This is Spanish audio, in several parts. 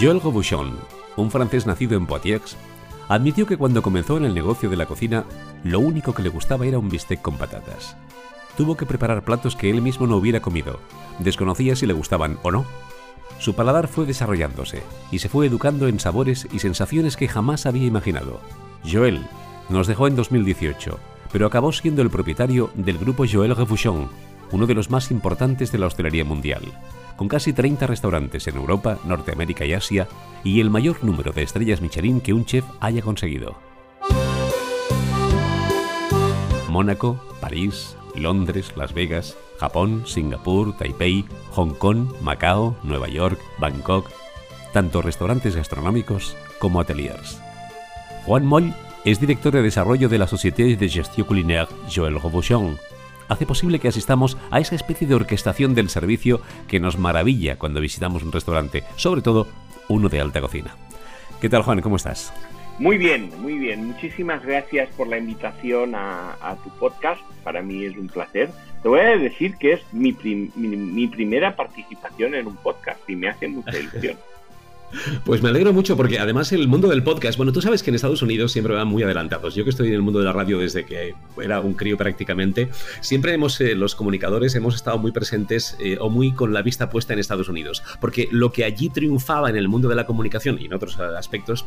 Joël Robuchon, un francés nacido en Poitiers, admitió que cuando comenzó en el negocio de la cocina, lo único que le gustaba era un bistec con patatas. Tuvo que preparar platos que él mismo no hubiera comido, desconocía si le gustaban o no. Su paladar fue desarrollándose y se fue educando en sabores y sensaciones que jamás había imaginado. Joël nos dejó en 2018, pero acabó siendo el propietario del grupo Joël Refuchon, uno de los más importantes de la hostelería mundial, con casi 30 restaurantes en Europa, Norteamérica y Asia, y el mayor número de estrellas Michelin que un chef haya conseguido. Mónaco, París, Londres, Las Vegas, Japón, Singapur, Taipei, Hong Kong, Macao, Nueva York, Bangkok, tanto restaurantes gastronómicos como ateliers. Juan Moll es director de desarrollo de la Société de Gestion Culinaire Joël Robuchon. Hace posible que asistamos a esa especie de orquestación del servicio que nos maravilla cuando visitamos un restaurante, sobre todo uno de alta cocina. ¿Qué tal, Juan? ¿Cómo estás? Muy bien, muy bien. Muchísimas gracias por la invitación a, tu podcast. Para mí es un placer. Te voy a decir que es mi, mi primera participación en un podcast y me hace mucha ilusión. Pues me alegro mucho porque además el mundo del podcast, bueno, tú sabes que en Estados Unidos siempre van muy adelantados. Yo que estoy en el mundo de la radio desde que era un crío prácticamente, siempre hemos, eh, los comunicadores hemos estado muy presentes eh, o muy con la vista puesta en Estados Unidos, porque lo que allí triunfaba en el mundo de la comunicación y en otros aspectos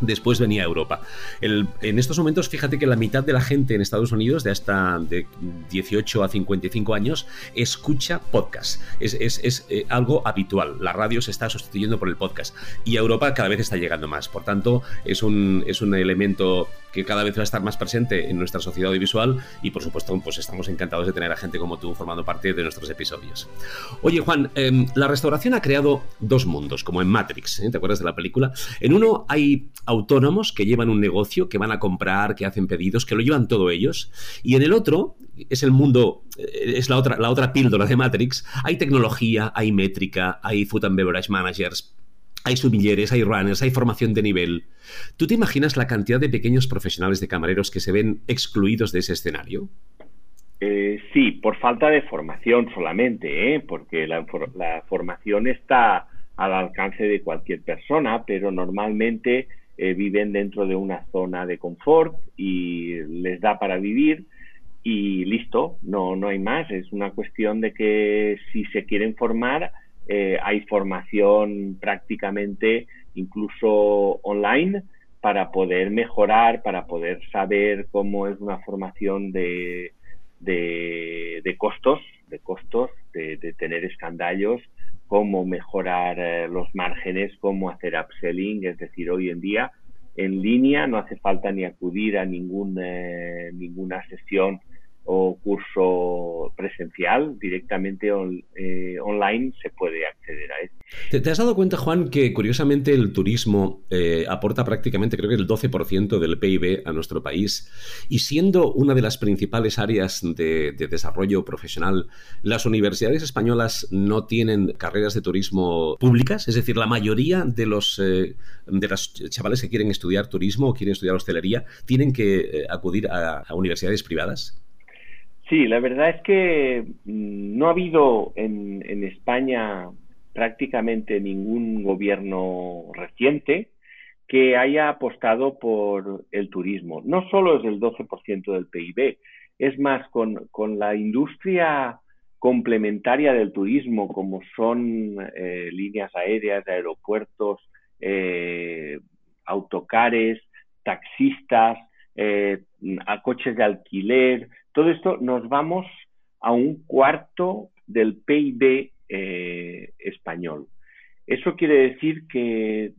después venía Europa. en estos momentos, fíjate que la mitad de la gente en Estados Unidos, de hasta de 18 a 55 años, escucha podcast. Es, eh, algo habitual. La radio se está sustituyendo por el podcast. Y Europa cada vez está llegando más. Por tanto, es un, es un elemento que cada vez va a estar más presente en nuestra sociedad audiovisual y por supuesto pues estamos encantados de tener a gente como tú formando parte de nuestros episodios. Oye Juan, em, la restauración ha creado dos mundos, como en Matrix, ¿eh? ¿te acuerdas de la película? En uno hay autónomos que llevan un negocio, que van a comprar, que hacen pedidos, que lo llevan todo ellos, y en el otro es el mundo, eh, es la otra, la otra píldora de Matrix, hay tecnología, hay métrica, hay food and beverage managers, hay sumilleres, hay runners, hay formación de nivel. ¿Tú te imaginas la cantidad de pequeños profesionales de camareros que se ven excluidos de ese escenario? Eh, sí, por falta de formación solamente, ¿eh? porque la, formación está al alcance de cualquier persona, pero normalmente eh, viven dentro de una zona de confort y les da para vivir y listo, no, no hay más. Es una cuestión de que si se quieren formar, eh, hay formación prácticamente incluso online para poder mejorar, para poder saber cómo es una formación de, de, costos, de costos, de, tener escandallos, cómo mejorar eh, los márgenes, cómo hacer upselling, es decir, hoy en día en línea no hace falta ni acudir a ningún, eh, ninguna sesión o curso presencial, directamente eh, online se puede acceder a esto. ¿Te, has dado cuenta, Juan, que curiosamente el turismo eh, aporta prácticamente, creo que el 12% del PIB a nuestro país? Y siendo una de las principales áreas de, desarrollo profesional, las universidades españolas no tienen carreras de turismo públicas, es decir, la mayoría de los, eh, de los chavales que quieren estudiar turismo o quieren estudiar hostelería tienen que acudir a universidades privadas. Sí, la verdad es que mm, no ha habido en, España prácticamente ningún gobierno reciente que haya apostado por el turismo. No solo es el 12% del PIB, es más, con, la industria complementaria del turismo, como son eh, líneas aéreas, aeropuertos, eh, autocares, taxistas, eh, coches de alquiler, todo esto nos vamos a un cuarto del PIB eh, español. Eso quiere decir que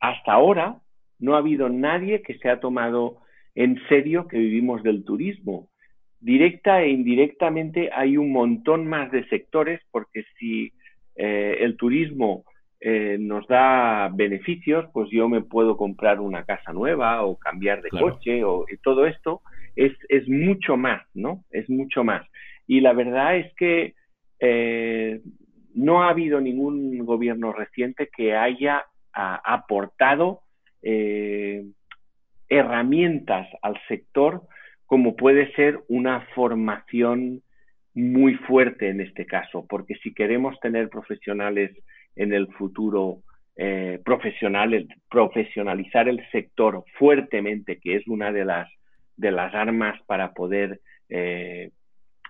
hasta ahora no ha habido nadie que se ha tomado en serio que vivimos del turismo. Directa e indirectamente hay un montón más de sectores porque si eh, el turismo eh, nos da beneficios, pues yo me puedo comprar una casa nueva o cambiar de coche o todo esto es, es, mucho más, ¿no? Es mucho más. Y la verdad es que eh, no ha habido ningún gobierno reciente que haya aportado eh, herramientas al sector como puede ser una formación muy fuerte en este caso, porque si queremos tener profesionales en el futuro eh, profesional, profesionalizar el sector fuertemente, que es una de las, de las armas para poder eh,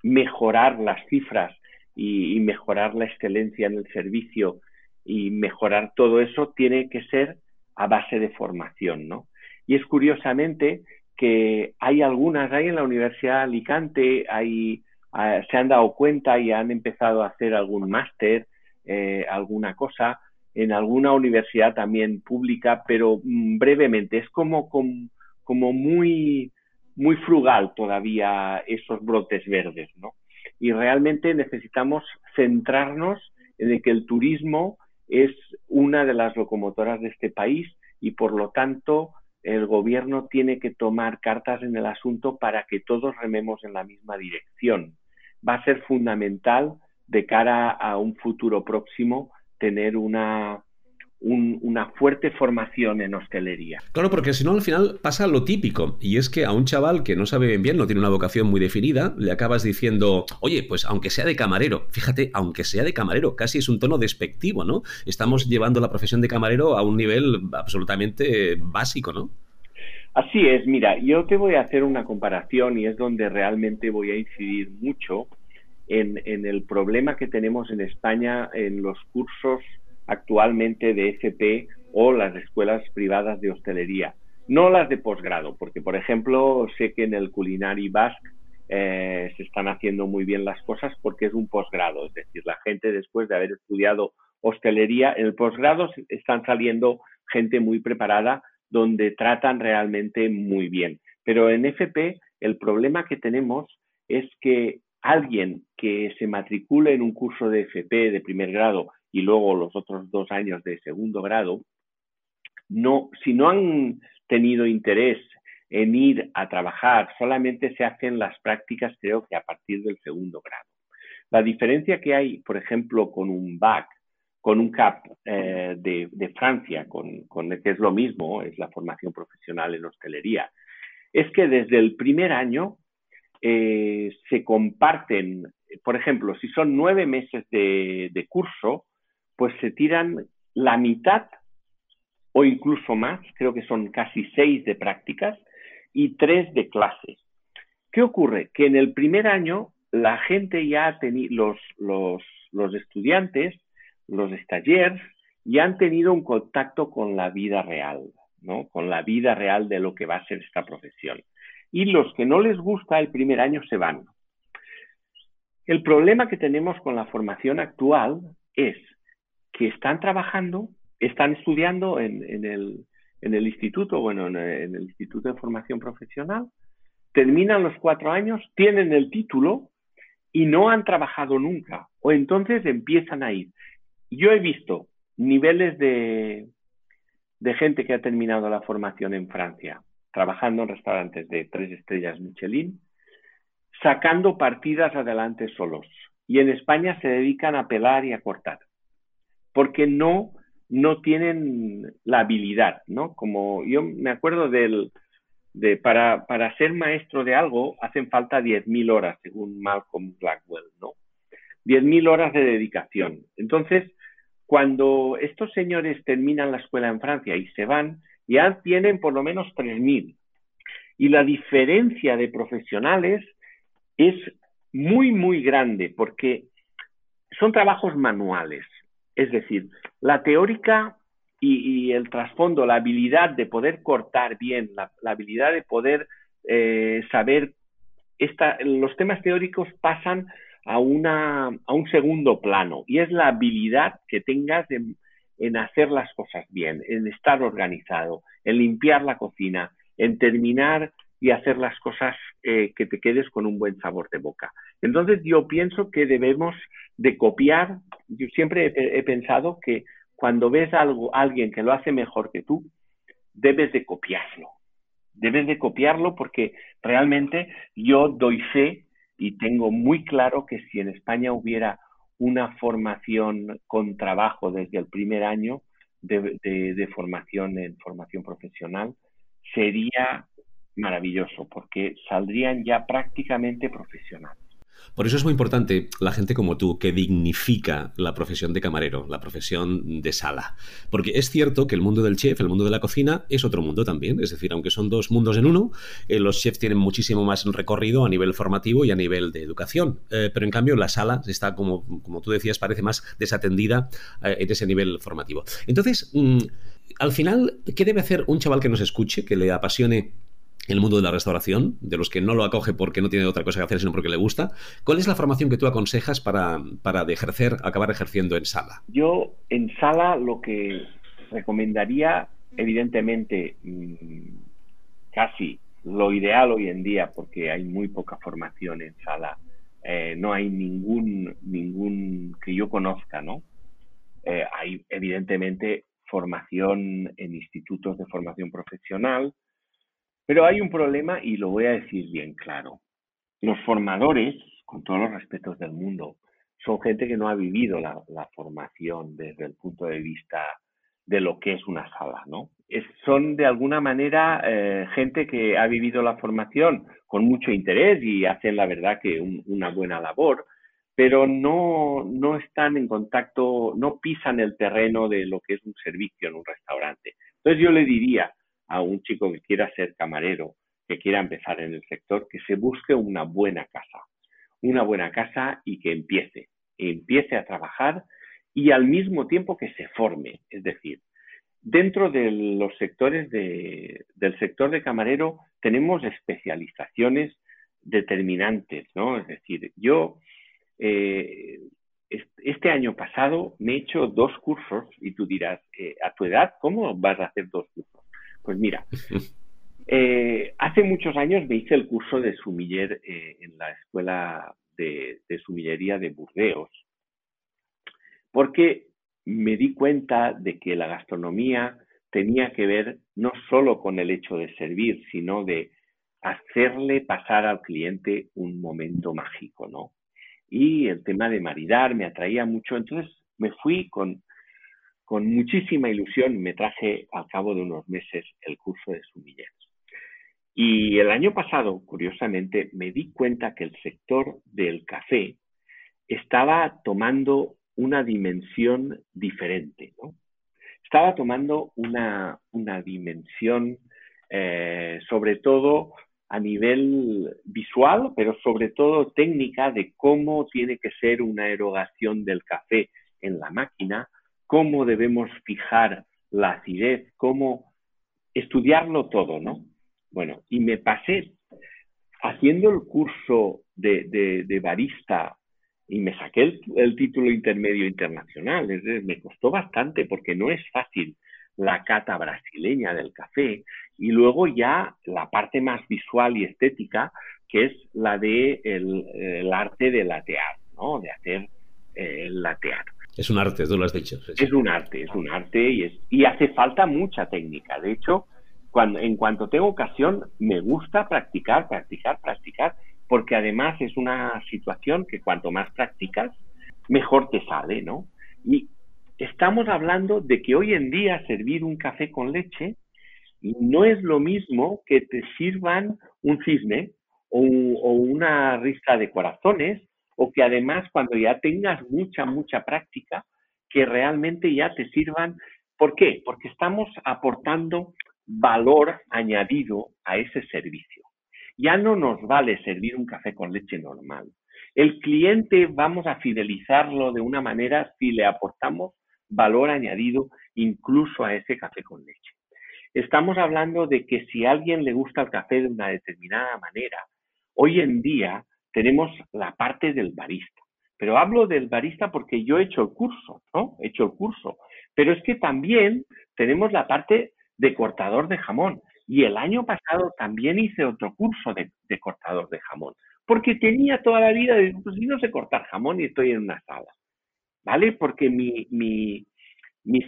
mejorar las cifras y, mejorar la excelencia en el servicio y mejorar todo eso, tiene que ser a base de formación, ¿no? Y es curiosamente que hay algunas, hay en la Universidad de Alicante, hay, ah, se han dado cuenta y han empezado a hacer algún máster, eh, alguna cosa, en alguna universidad también pública, pero mm, brevemente, es como, como, muy, muy frugal todavía esos brotes verdes, ¿no? Y realmente necesitamos centrarnos en que el turismo es una de las locomotoras de este país y por lo tanto el gobierno tiene que tomar cartas en el asunto para que todos rememos en la misma dirección. Va a ser fundamental de cara a un futuro próximo tener una, una fuerte formación en hostelería. Claro, porque si no al final pasa lo típico, y es que a un chaval que no sabe bien, bien, no tiene una vocación muy definida, le acabas diciendo, oye, pues aunque sea de camarero, fíjate, aunque sea de camarero, casi es un tono despectivo, ¿no? Estamos llevando la profesión de camarero a un nivel absolutamente básico, ¿no? Así es, mira, yo te voy a hacer una comparación y es donde realmente voy a incidir mucho en, en el problema que tenemos en España en los cursos actualmente de FP o las escuelas privadas de hostelería, no las de posgrado, porque por ejemplo sé que en el Culinary Basque eh, se están haciendo muy bien las cosas porque es un posgrado, es decir, la gente después de haber estudiado hostelería, en el posgrado están saliendo gente muy preparada donde tratan realmente muy bien. Pero en FP el problema que tenemos es que alguien que se matricule en un curso de FP de primer grado y luego los otros dos años de segundo grado, no, si no han tenido interés en ir a trabajar, solamente se hacen las prácticas creo que a partir del segundo grado. La diferencia que hay, por ejemplo, con un BAC, con un CAP eh, de, Francia, con, con, que es lo mismo, es la formación profesional en hostelería, es que desde el primer año eh, se comparten, por ejemplo, si son nueve meses de, de curso, pues se tiran la mitad o incluso más, creo que son casi seis de prácticas y tres de clases. ¿Qué ocurre? Que en el primer año la gente ya ha tenido, los, los, estudiantes, los stagiaires, ya han tenido un contacto con la vida real, ¿no? Con la vida real de lo que va a ser esta profesión. Y los que no les gusta el primer año se van. El problema que tenemos con la formación actual es que están trabajando, están estudiando en, el, en el, instituto, bueno, en el, Instituto de Formación Profesional, terminan los cuatro años, tienen el título y no han trabajado nunca, o entonces empiezan a ir. Yo he visto niveles de, de gente que ha terminado la formación en Francia, trabajando en restaurantes de tres estrellas Michelin, sacando partidas adelante solos. Y en España se dedican a pelar y a cortar porque no, no tienen la habilidad, ¿no? Como yo me acuerdo del, de para, para ser maestro de algo hacen falta 10.000 horas, según Malcolm Blackwell, ¿no? 10.000 horas de dedicación. Entonces, cuando estos señores terminan la escuela en Francia y se van, ya tienen por lo menos 3.000. Y la diferencia de profesionales es muy, muy grande porque son trabajos manuales. Es decir, la teórica y, el trasfondo, la habilidad de poder cortar bien, la, habilidad de poder eh, saber, los temas teóricos pasan a, una, a un segundo plano y es la habilidad que tengas en hacer las cosas bien, en estar organizado, en limpiar la cocina, en terminar y hacer las cosas eh, que te quedes con un buen sabor de boca. Entonces yo pienso que debemos de copiar, yo siempre he, pensado que cuando ves algo, alguien que lo hace mejor que tú, debes de copiarlo. Debes de copiarlo porque realmente yo doy fe y tengo muy claro que si en España hubiera una formación con trabajo desde el primer año de formación en formación profesional, sería maravilloso porque saldrían ya prácticamente profesionales. Por eso es muy importante la gente como tú que dignifica la profesión de camarero, la profesión de sala. Porque es cierto que el mundo del chef, el mundo de la cocina, es otro mundo también. Es decir, aunque son dos mundos en uno, eh, los chefs tienen muchísimo más recorrido a nivel formativo y a nivel de educación. Eh, pero en cambio la sala está, como, como tú decías, parece más desatendida eh, en ese nivel formativo. Entonces, mm, al final, ¿qué debe hacer un chaval que nos escuche, que le apasione el mundo de la restauración, de los que no lo acoge porque no tiene otra cosa que hacer, sino porque le gusta. ¿Cuál es la formación que tú aconsejas para, para ejercer, acabar ejerciendo en sala? Yo en sala lo que recomendaría, evidentemente, mm, casi lo ideal hoy en día, porque hay muy poca formación en sala, eh, no hay ningún, ningún que yo conozca, ¿no? Eh, hay evidentemente formación en institutos de formación profesional, pero hay un problema y lo voy a decir bien claro. Los formadores, con todos los respetos del mundo, son gente que no ha vivido la, formación desde el punto de vista de lo que es una sala, ¿no? son de alguna manera eh, gente que ha vivido la formación con mucho interés y hacen la verdad que una buena labor, pero no, no están en contacto, no pisan el terreno de lo que es un servicio en un restaurante. Entonces yo le diría, a un chico que quiera ser camarero, que quiera empezar en el sector, que se busque una buena casa, una buena casa y que empiece, empiece a trabajar y al mismo tiempo que se forme. Es decir, dentro de los sectores del sector de camarero tenemos especializaciones determinantes, ¿no? Es decir, yo eh, este año pasado me he hecho dos cursos y tú dirás, eh, a tu edad, ¿cómo vas a hacer dos cursos? Pues mira, eh, hace muchos años me hice el curso de sumiller eh, en la escuela de, sumillería de Burdeos, porque me di cuenta de que la gastronomía tenía que ver no solo con el hecho de servir, sino de hacerle pasar al cliente un momento mágico, ¿no? Y el tema de maridar me atraía mucho, entonces me fui con con muchísima ilusión me traje al cabo de unos meses el curso de sumilleros. Y el año pasado, curiosamente, me di cuenta que el sector del café estaba tomando una dimensión diferente, ¿no? Estaba tomando una, dimensión, eh, sobre todo a nivel visual, pero sobre todo técnica de cómo tiene que ser una erogación del café en la máquina, cómo debemos fijar la acidez, cómo estudiarlo todo, ¿no? Bueno, y me pasé haciendo el curso de, barista y me saqué el, título intermedio internacional. Es decir, me costó bastante porque no es fácil la cata brasileña del café y luego ya la parte más visual y estética que es la de el, arte de latear, ¿no? De hacer eh, el latear. Es un arte, tú lo has dicho. Es un arte, es un arte y, hace falta mucha técnica. De hecho, en cuanto tengo ocasión, me gusta practicar, practicar, practicar, porque además es una situación que cuanto más practicas, mejor te sale, ¿no? Y estamos hablando de que hoy en día servir un café con leche no es lo mismo que te sirvan un cisne o, una risca de corazones o que además cuando ya tengas mucha, mucha práctica, que realmente ya te sirvan. ¿Por qué? Porque estamos aportando valor añadido a ese servicio. Ya no nos vale servir un café con leche normal. El cliente vamos a fidelizarlo de una manera si le aportamos valor añadido incluso a ese café con leche. Estamos hablando de que si a alguien le gusta el café de una determinada manera, hoy en día tenemos la parte del barista. Pero hablo del barista porque yo he hecho el curso, ¿no? He hecho el curso. Pero es que también tenemos la parte de cortador de jamón. Y el año pasado también hice otro curso de, cortador de jamón. Porque tenía toda la vida, de, pues no sé cortar jamón y estoy en una sala. ¿Vale? Porque mi, mi,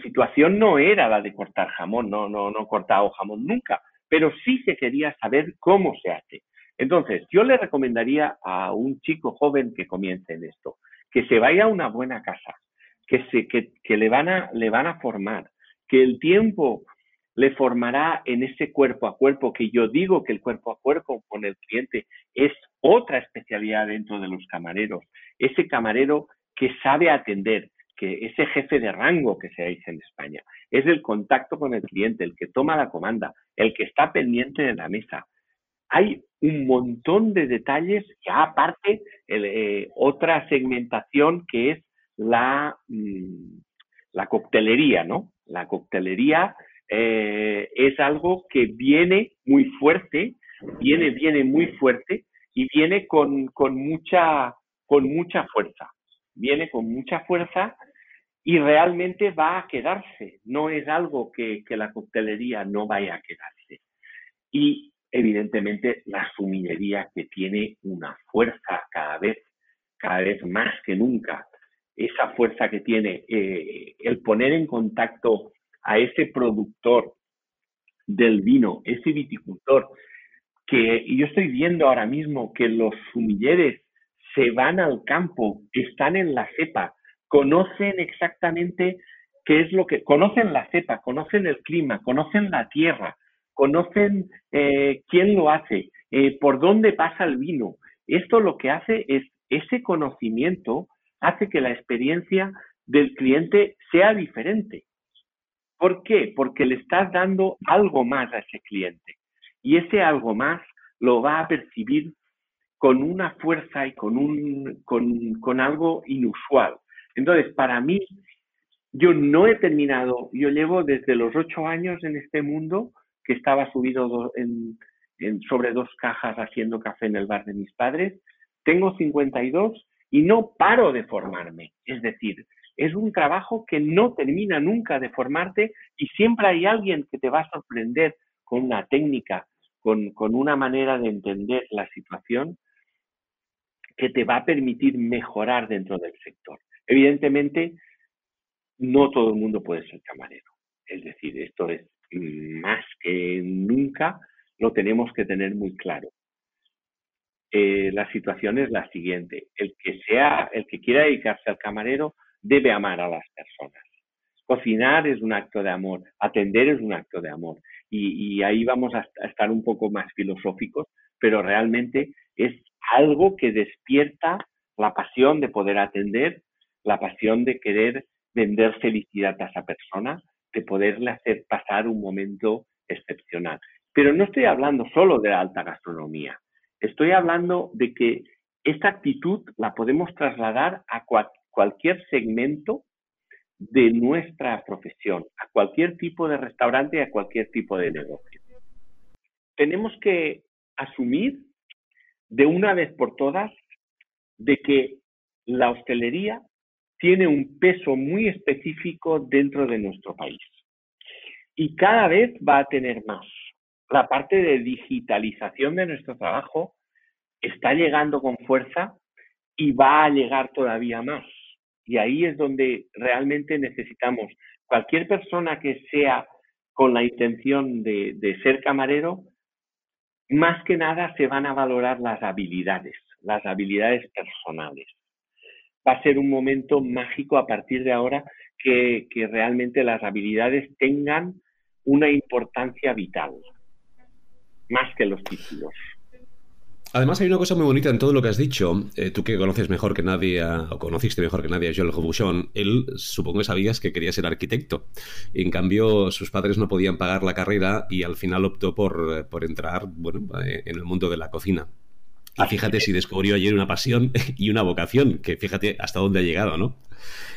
situación no era la de cortar jamón, no, no, no he cortado jamón nunca. Pero sí se quería saber cómo se hace. Entonces, yo le recomendaría a un chico joven que comience en esto, que se vaya a una buena casa, que, se, que, le, van a, le van a formar, que el tiempo le formará en ese cuerpo a cuerpo, que yo digo que el cuerpo a cuerpo con el cliente es otra especialidad dentro de los camareros. Ese camarero que sabe atender, que ese jefe de rango que se dice en España, es el contacto con el cliente, el que toma la comanda, el que está pendiente de la mesa. Hay un montón de detalles, ya aparte, eh, otra segmentación que es la, mm, la coctelería, ¿no? La coctelería eh, es algo que viene muy fuerte, viene, viene muy fuerte y viene con, con, mucha, con mucha fuerza. Viene con mucha fuerza y realmente va a quedarse. No es algo que, que la coctelería no vaya a quedarse. Y evidentemente la suminería que tiene una fuerza cada vez, cada vez más que nunca. Esa fuerza que tiene eh, el poner en contacto a ese productor del vino, ese viticultor, que yo estoy viendo ahora mismo que los sumilleres se van al campo, están en la cepa, conocen exactamente qué es lo que, conocen la cepa, conocen el clima, conocen la tierra, conocen eh, quién lo hace, eh, por dónde pasa el vino. Esto lo que hace es, ese conocimiento hace que la experiencia del cliente sea diferente. ¿Por qué? Porque le estás dando algo más a ese cliente. Y ese algo más lo va a percibir con una fuerza y con, un, con, algo inusual. Entonces, para mí, yo no he terminado, yo llevo desde los ocho años en este mundo, que estaba subido sobre dos cajas haciendo café en el bar de mis padres, tengo 52 y no paro de formarme. Es decir, es un trabajo que no termina nunca de formarte y siempre hay alguien que te va a sorprender con una técnica, con, una manera de entender la situación que te va a permitir mejorar dentro del sector. Evidentemente, no todo el mundo puede ser camarero. Es decir, esto es más que nunca, lo tenemos que tener muy claro. Eh, la situación es la siguiente. El que sea, el que quiera dedicarse al camarero, debe amar a las personas. Cocinar es un acto de amor, atender es un acto de amor. Y, ahí vamos a, estar un poco más filosóficos, pero realmente es algo que despierta la pasión de poder atender, la pasión de querer vender felicidad a esa persona, de poderle hacer pasar un momento excepcional. Pero no estoy hablando solo de la alta gastronomía, estoy hablando de que esta actitud la podemos trasladar a, cualquier segmento de nuestra profesión, a cualquier tipo de restaurante y a cualquier tipo de negocio. Tenemos que asumir de una vez por todas de que la hostelería tiene un peso muy específico dentro de nuestro país y cada vez va a tener más. La parte de digitalización de nuestro trabajo está llegando con fuerza y va a llegar todavía más. Y ahí es donde realmente necesitamos cualquier persona que sea con la intención de, ser camarero, más que nada se van a valorar las habilidades, las habilidades personales. Va a ser un momento mágico a partir de ahora que, realmente las habilidades tengan una importancia vital, más que los títulos. Además, hay una cosa muy bonita en todo lo que has dicho. Eh, tú que conoces mejor que nadie, o conociste mejor que nadie a Joel Robuchon, él supongo que sabías que quería ser arquitecto. En cambio, sus padres no podían pagar la carrera y al final optó por, por entrar bueno, eh, en el mundo de la cocina. Y fíjate si descubrió ayer una pasión y una vocación, que fíjate hasta dónde ha llegado, ¿no?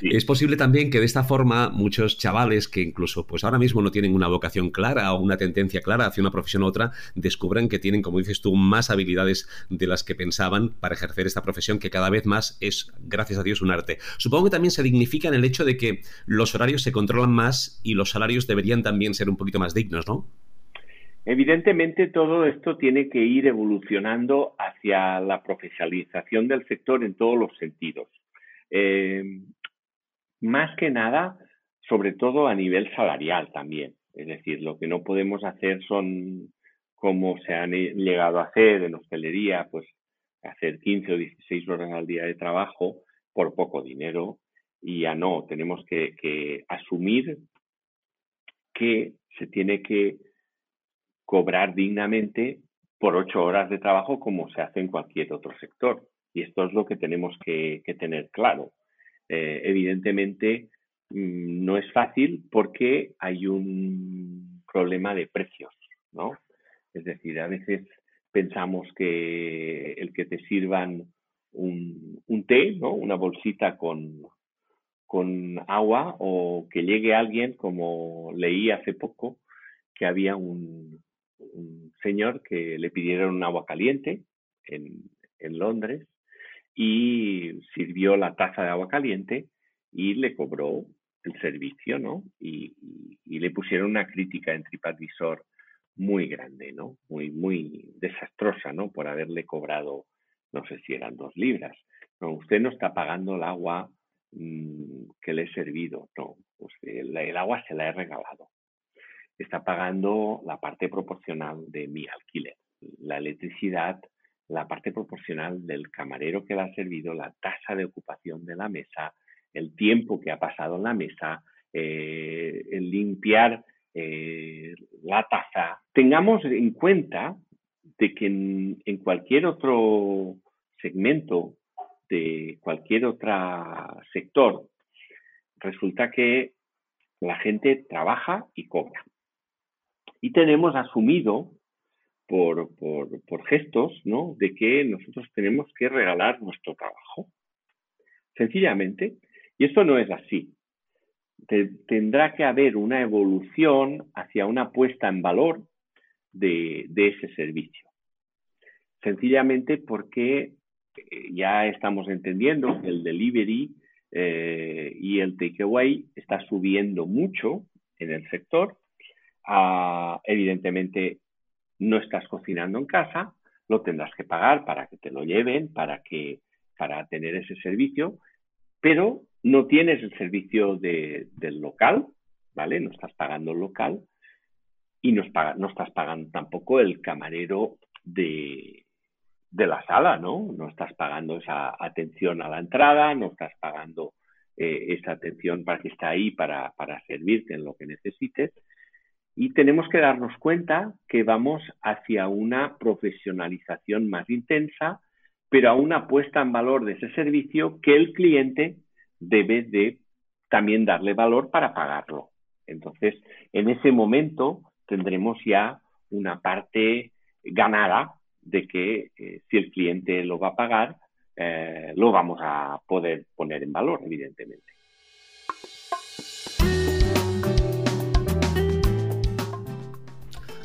Es posible también que de esta forma muchos chavales que incluso pues ahora mismo no tienen una vocación clara o una tendencia clara hacia una profesión u otra, descubran que tienen, como dices tú, más habilidades de las que pensaban para ejercer esta profesión que cada vez más es, gracias a Dios, un arte. Supongo que también se dignifica en el hecho de que los horarios se controlan más y los salarios deberían también ser un poquito más dignos, ¿no? Evidentemente todo esto tiene que ir evolucionando hacia la profesionalización del sector en todos los sentidos. Eh, más que nada, sobre todo a nivel salarial también. Es decir, lo que no podemos hacer son como se han llegado a hacer en hostelería, pues hacer 15 o 16 horas al día de trabajo por poco dinero y ya no, tenemos que asumir que se tiene que cobrar dignamente por ocho horas de trabajo como se hace en cualquier otro sector. Y esto es lo que tenemos que, tener claro. Eh, evidentemente, mm, no es fácil porque hay un problema de precios, ¿no? Es decir, a veces pensamos que el que te sirvan un, un té, ¿no? Una bolsita con, con agua o que llegue alguien, como leí hace poco, que había un, señor que le pidieron un agua caliente en, Londres y sirvió la taza de agua caliente y le cobró el servicio, ¿no? Y, le pusieron una crítica en TripAdvisor muy grande, ¿no? Muy, muy desastrosa, ¿no? Por haberle cobrado, no sé si eran dos libras. No, usted no está pagando el agua mm, que le he servido, no. el agua se la he regalado está pagando la parte proporcional de mi alquiler, la electricidad, la parte proporcional del camarero que le ha servido, la tasa de ocupación de la mesa, el tiempo que ha pasado en la mesa, eh, el limpiar eh, la taza. Tengamos en cuenta de que en, en cualquier otro segmento de cualquier otro sector, resulta que la gente trabaja y cobra y tenemos asumido por, gestos, ¿no? De que nosotros tenemos que regalar nuestro trabajo. Sencillamente. Y esto no es así. tendrá que haber una evolución hacia una puesta en valor de, ese servicio. Sencillamente porque eh, ya estamos entendiendo que el delivery eh, y el takeaway está subiendo mucho en el sector Ah, evidentemente, no estás cocinando en casa, lo tendrás que pagar para que te lo lleven, para, que, para tener ese servicio, pero no tienes el servicio del local, ¿vale? No estás pagando el local y no, no estás pagando tampoco el camarero de, de la sala, ¿no? No estás pagando esa atención a la entrada, no estás pagando eh, esa atención para que está ahí para, para servirte en lo que necesites y tenemos que darnos cuenta que vamos hacia una profesionalización más intensa, pero a una puesta en valor de ese servicio que el cliente debe de también darle valor para pagarlo. Entonces, en ese momento tendremos ya una parte ganada de que eh, si el cliente lo va a pagar, eh, lo vamos a poder poner en valor, evidentemente.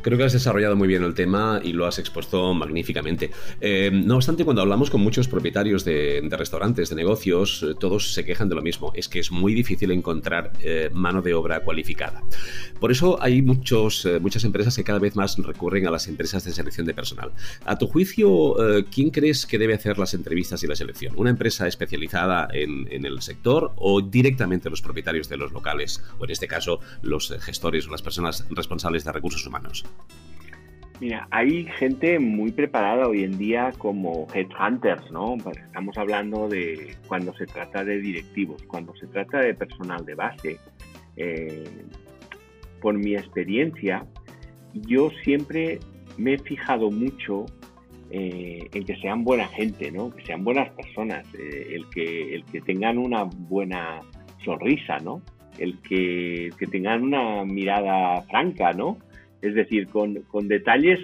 Creo que has desarrollado muy bien el tema y lo has expuesto magníficamente. Eh, no obstante, cuando hablamos con muchos propietarios de, restaurantes, de negocios, eh, todos se quejan de lo mismo. Es que es muy difícil encontrar eh, mano de obra cualificada. Por eso hay muchos, muchas empresas que cada vez más recurren a las empresas de selección de personal. A tu juicio, ¿quién crees que debe hacer las entrevistas y la selección? ¿Una empresa especializada en, en el sector o directamente los propietarios de los locales? O en este caso, los gestores o las personas responsables de recursos humanos. Mira, hay gente muy preparada hoy en día como headhunters, ¿no? Estamos hablando de cuando se trata de directivos, cuando se trata de personal de base. Eh, por mi experiencia, yo siempre me he fijado mucho eh, en que sean buena gente, ¿no? Que sean buenas personas, eh, el, que, el que tengan una buena sonrisa, ¿no? El que, que tengan una mirada franca, ¿no? Es decir, con, detalles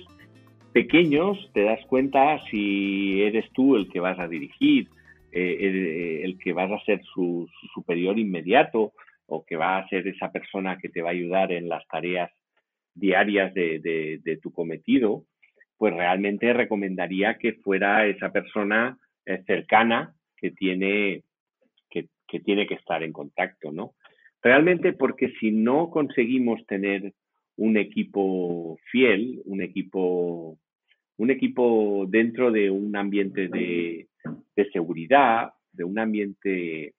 pequeños te das cuenta si eres tú el que vas a dirigir, eh, el, que vas a ser su, superior inmediato o que va a ser esa persona que te va a ayudar en las tareas diarias de, tu cometido, pues realmente recomendaría que fuera esa persona eh, cercana que tiene que, que, tiene que estar en contacto, ¿no? Realmente porque si no conseguimos tener un equipo fiel, un equipo, un equipo dentro de un ambiente de, seguridad, de un ambiente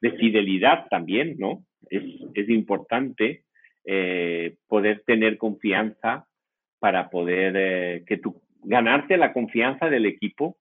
de fidelidad también, ¿no? Es, importante eh, poder tener confianza para poder eh, que tú ganarte la confianza del equipo.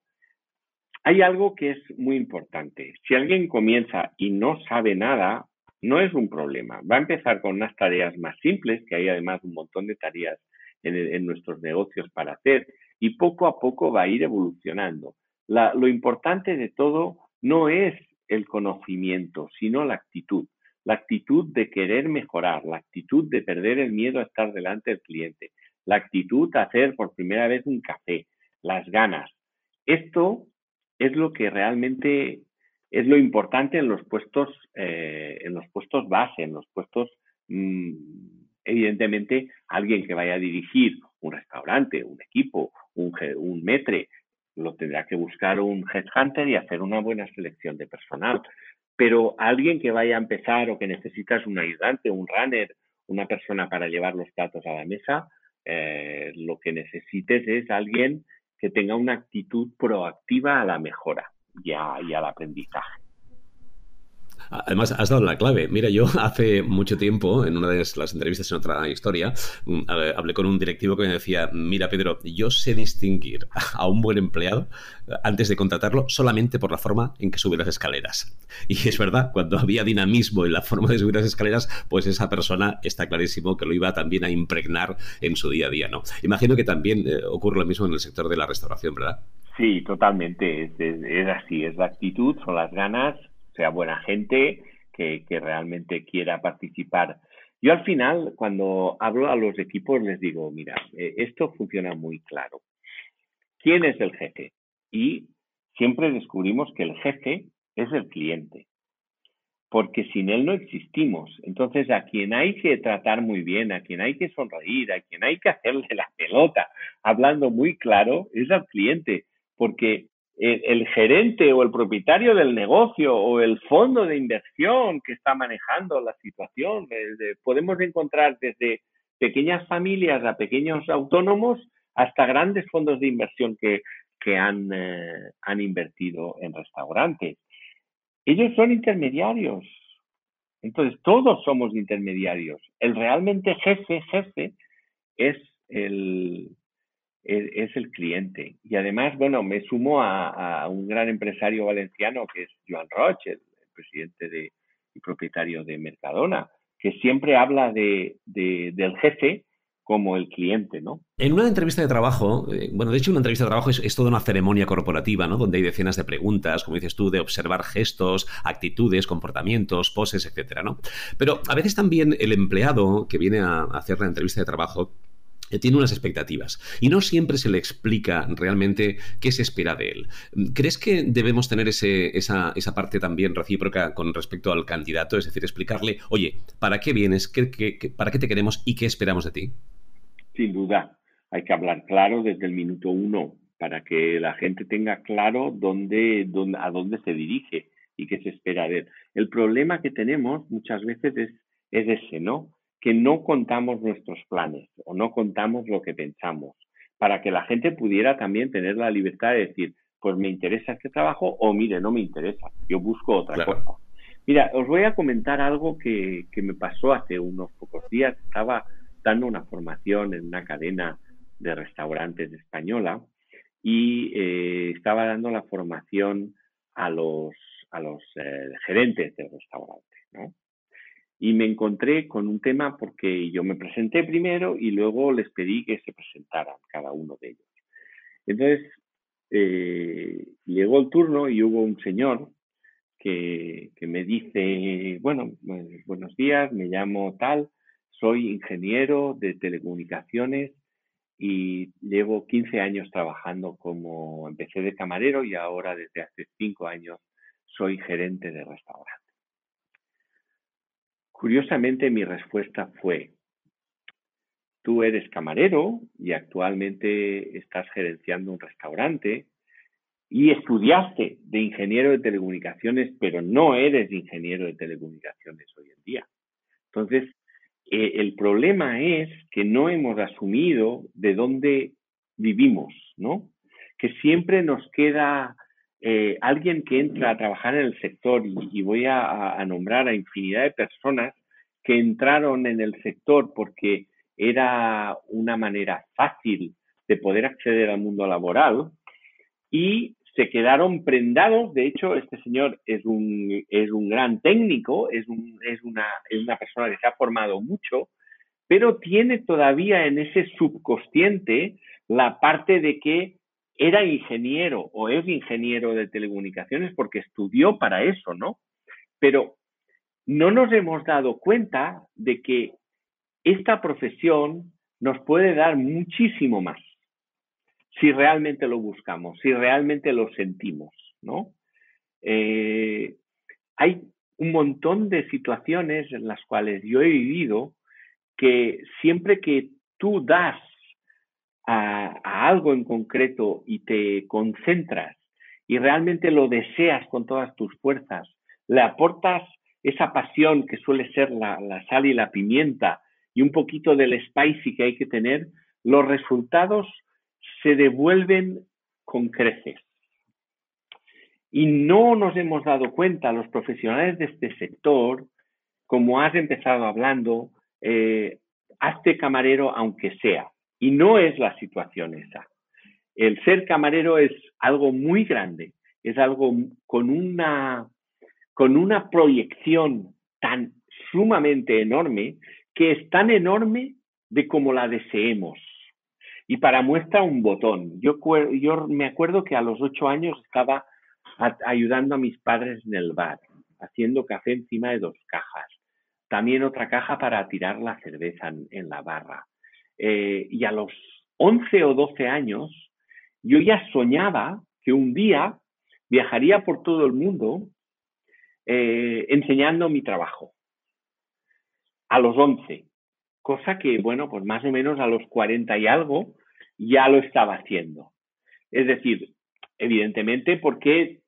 Hay algo que es muy importante. Si alguien comienza y no sabe nada, no es un problema. Va a empezar con unas tareas más simples, que hay además un montón de tareas en, nuestros negocios para hacer, y poco a poco va a ir evolucionando. lo importante de todo no es el conocimiento, sino la actitud. La actitud de querer mejorar, la actitud de perder el miedo a estar delante del cliente, la actitud de hacer por primera vez un café, las ganas. Esto es lo que realmente es lo importante en los puestos, eh, en los puestos base, en los puestos, mm, evidentemente, alguien que vaya a dirigir un restaurante, un equipo, un, un metre, lo tendrá que buscar un headhunter y hacer una buena selección de personal. Pero alguien que vaya a empezar o que necesitas un ayudante, un runner, una persona para llevar los platos a la mesa, eh, lo que necesites es alguien que tenga una actitud proactiva a la mejora y, y al aprendizaje. Además, has dado la clave. Mira, yo hace mucho tiempo, en una de las entrevistas en otra historia, mm, hablé con un directivo que me decía, mira, Pedro, yo sé distinguir a un buen empleado antes de contratarlo solamente por la forma en que sube las escaleras. Y es verdad, cuando había dinamismo en la forma de subir las escaleras, pues esa persona está clarísimo que lo iba también a impregnar en su día a día, ¿no? Imagino que también eh, ocurre lo mismo en el sector de la restauración, ¿verdad? Sí, totalmente. es así, es la actitud, son las ganas sea buena gente, que, realmente quiera participar. Yo al final, cuando hablo a los equipos, les digo, mira, eh, esto funciona muy claro. ¿Quién es el jefe? Y siempre descubrimos que el jefe es el cliente, porque sin él no existimos. Entonces, a quien hay que tratar muy bien, a quien hay que sonreír, a quien hay que hacerle la pelota, hablando muy claro, es al cliente, porque el, gerente o el propietario del negocio o el fondo de inversión que está manejando la situación. podemos encontrar desde pequeñas familias a pequeños autónomos hasta grandes fondos de inversión que, han, eh, han invertido en restaurantes. Ellos son intermediarios. Entonces, todos somos intermediarios. El realmente jefe, jefe, es el, es, el cliente. Y además, bueno, me sumo a, un gran empresario valenciano que es Joan Roche, el, presidente de, y propietario de Mercadona, que siempre habla de, del jefe como el cliente, ¿no? En una entrevista de trabajo, eh, bueno, de hecho una entrevista de trabajo es, toda una ceremonia corporativa, ¿no? Donde hay decenas de preguntas, como dices tú, de observar gestos, actitudes, comportamientos, poses, etcétera, ¿no? Pero a veces también el empleado que viene a hacer la entrevista de trabajo tiene unas expectativas y no siempre se le explica realmente qué se espera de él. ¿Crees que debemos tener ese, esa, esa, parte también recíproca con respecto al candidato? Es decir, explicarle, oye, ¿para qué vienes? ¿Qué, para qué te queremos y qué esperamos de ti? Sin duda, hay que hablar claro desde el minuto uno para que la gente tenga claro dónde, dónde, a dónde se dirige y qué se espera de él. El problema que tenemos muchas veces es, es ese, ¿no? Que no contamos nuestros planes o no contamos lo que pensamos, para que la gente pudiera también tener la libertad de decir, pues me interesa este trabajo o mire, no me interesa, yo busco otra cosa. Mira, os voy a comentar algo que, me pasó hace unos pocos días. Estaba dando una formación en una cadena de restaurantes española y eh, estaba dando la formación a los, a los eh, gerentes del restaurante, ¿no? Y me encontré con un tema porque yo me presenté primero y luego les pedí que se presentaran cada uno de ellos. Entonces, eh, llegó el turno y hubo un señor que, que me dice, bueno, pues, buenos días, me llamo tal, soy ingeniero de telecomunicaciones y llevo 15 años trabajando como, empecé de camarero y ahora desde hace 5 años soy gerente de restaurante. Curiosamente mi respuesta fue, tú eres camarero y actualmente estás gerenciando un restaurante y estudiaste de ingeniero de telecomunicaciones, pero no eres ingeniero de telecomunicaciones hoy en día. Entonces, eh, el problema es que no hemos asumido de dónde vivimos, ¿no? Que siempre nos queda eh, alguien que entra a trabajar en el sector, y, voy a, nombrar a infinidad de personas que entraron en el sector porque era una manera fácil de poder acceder al mundo laboral y se quedaron prendados. De hecho, este señor es un, es un gran técnico, es, un, es, una, es una persona que se ha formado mucho, pero tiene todavía en ese subconsciente la parte de que era ingeniero o es ingeniero de telecomunicaciones porque estudió para eso, ¿no? Pero no nos hemos dado cuenta de que esta profesión nos puede dar muchísimo más si realmente lo buscamos, si realmente lo sentimos, ¿no? Eh, hay un montón de situaciones en las cuales yo he vivido que siempre que tú das a, algo en concreto y te concentras y realmente lo deseas con todas tus fuerzas, le aportas esa pasión que suele ser la, sal y la pimienta y un poquito del spicy que hay que tener, los resultados se devuelven con creces. Y no nos hemos dado cuenta, los profesionales de este sector, como has empezado hablando, eh, hazte camarero aunque sea. Y no es la situación esa. El ser camarero es algo muy grande, es algo con una, con una proyección tan sumamente enorme que es tan enorme de como la deseemos. Y para muestra un botón. Yo, yo me acuerdo que a los ocho años estaba ayudando a mis padres en el bar, haciendo café encima de dos cajas. También otra caja para tirar la cerveza en, la barra. Eh, y a los once o doce años, yo ya soñaba que un día viajaría por todo el mundo eh, enseñando mi trabajo. A los once cosa que, bueno, pues más o menos a los 40 y algo ya lo estaba haciendo. Es decir, evidentemente porque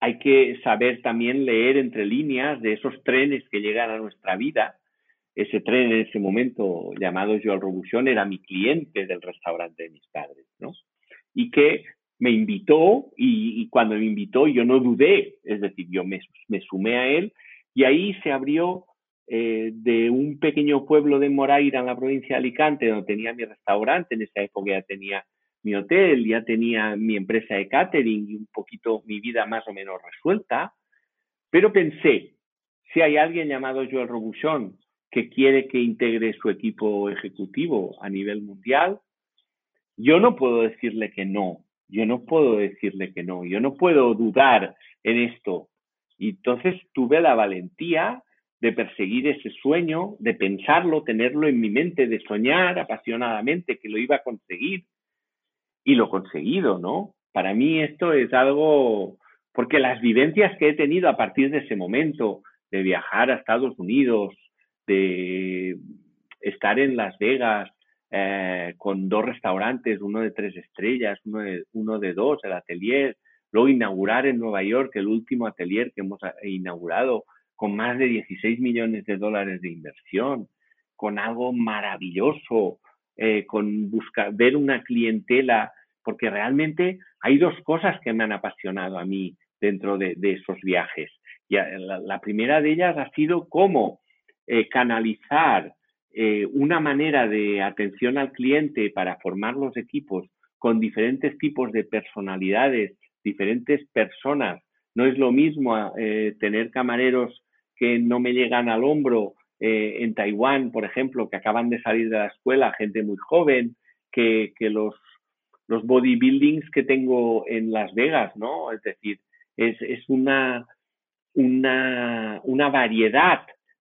hay que saber también leer entre líneas de esos trenes que llegan a nuestra vida. Ese tren en ese momento llamado Joel Robuchon era mi cliente del restaurante de mis padres, ¿no? Y que me invitó y, cuando me invitó yo no dudé, es decir, yo me, sumé a él y ahí se abrió eh, de un pequeño pueblo de Moraira en la provincia de Alicante, donde tenía mi restaurante, en esa época ya tenía mi hotel, ya tenía mi empresa de catering y un poquito mi vida más o menos resuelta, pero pensé, si hay alguien llamado Joel Robuchon que quiere que integre su equipo ejecutivo a nivel mundial, yo no puedo decirle que no, yo no puedo decirle que no, yo no puedo dudar en esto. Y entonces tuve la valentía de perseguir ese sueño, de pensarlo, tenerlo en mi mente, de soñar apasionadamente que lo iba a conseguir. Y lo he conseguido, ¿no? Para mí esto es algo, porque las vivencias que he tenido a partir de ese momento, de viajar a Estados Unidos, de estar en Las Vegas eh, con dos restaurantes, uno de tres estrellas, uno de, uno de dos, el atelier, luego inaugurar en Nueva York el último atelier que hemos inaugurado, con más de 16 millones de dólares de inversión, con algo maravilloso, eh, con buscar, ver una clientela, porque realmente hay dos cosas que me han apasionado a mí dentro de, esos viajes. Y eh, la, primera de ellas ha sido cómo eh, canalizar una manera de atención al cliente para formar los equipos con diferentes tipos de personalidades, diferentes personas. No es lo mismo tener camareros que no me llegan al hombro eh, en Taiwán, por ejemplo, que acaban de salir de la escuela, gente muy joven, que, los, bodybuildings que tengo en Las Vegas, ¿no? Es decir, es, una, una, una variedad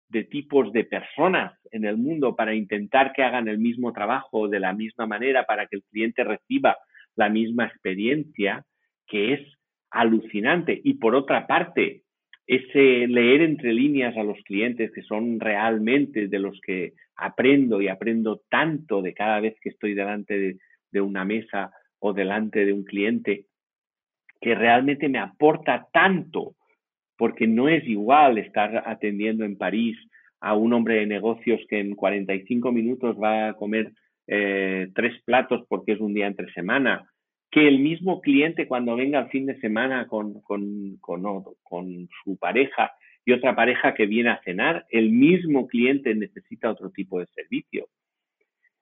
de tipos de personas en el mundo para intentar que hagan el mismo trabajo de la misma manera para que el cliente reciba la misma experiencia, que es alucinante. Y por otra parte, ese leer entre líneas a los clientes que son realmente de los que aprendo y aprendo tanto de cada vez que estoy delante de, una mesa o delante de un cliente, que realmente me aporta tanto, porque no es igual estar atendiendo en París a un hombre de negocios que en 45 minutos va a comer eh, tres platos porque es un día entre semana, que el mismo cliente cuando venga el fin de semana con, con, con, su pareja y otra pareja que viene a cenar, el mismo cliente necesita otro tipo de servicio.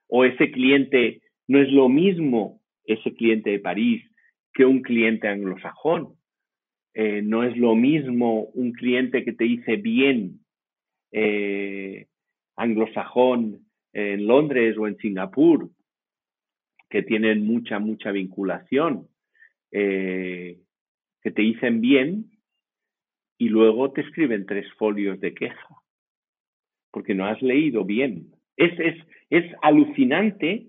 O ese cliente no es lo mismo, ese cliente de París, que un cliente anglosajón. Eh, no es lo mismo un cliente que te dice bien eh, anglosajón en Londres o en Singapur, que tienen mucha, mucha vinculación, eh, que te dicen bien y luego te escriben tres folios de queja, porque no has leído bien. Es, es, es alucinante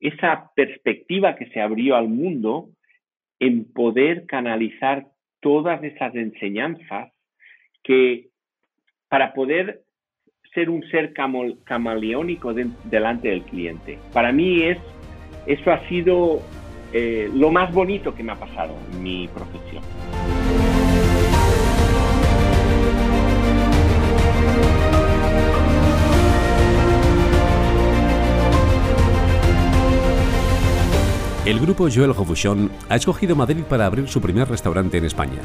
esa perspectiva que se abrió al mundo en poder canalizar todas esas enseñanzas que para poder ser un ser camaleónico delante del cliente. Para mí es, eso ha sido eh, lo más bonito que me ha pasado en mi profesión. El grupo Joel Robuchon ha escogido Madrid para abrir su primer restaurante en España.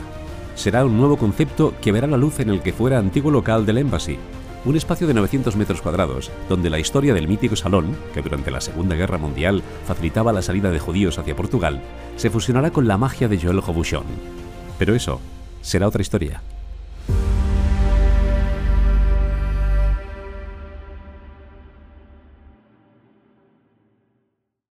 Será un nuevo concepto que verá la luz en el que fuera antiguo local del Embassy, un espacio de 900 metros cuadrados, donde la historia del mítico salón, que durante la Segunda Guerra Mundial facilitaba la salida de judíos hacia Portugal, se fusionará con la magia de Joel Robuchon. Pero eso será otra historia.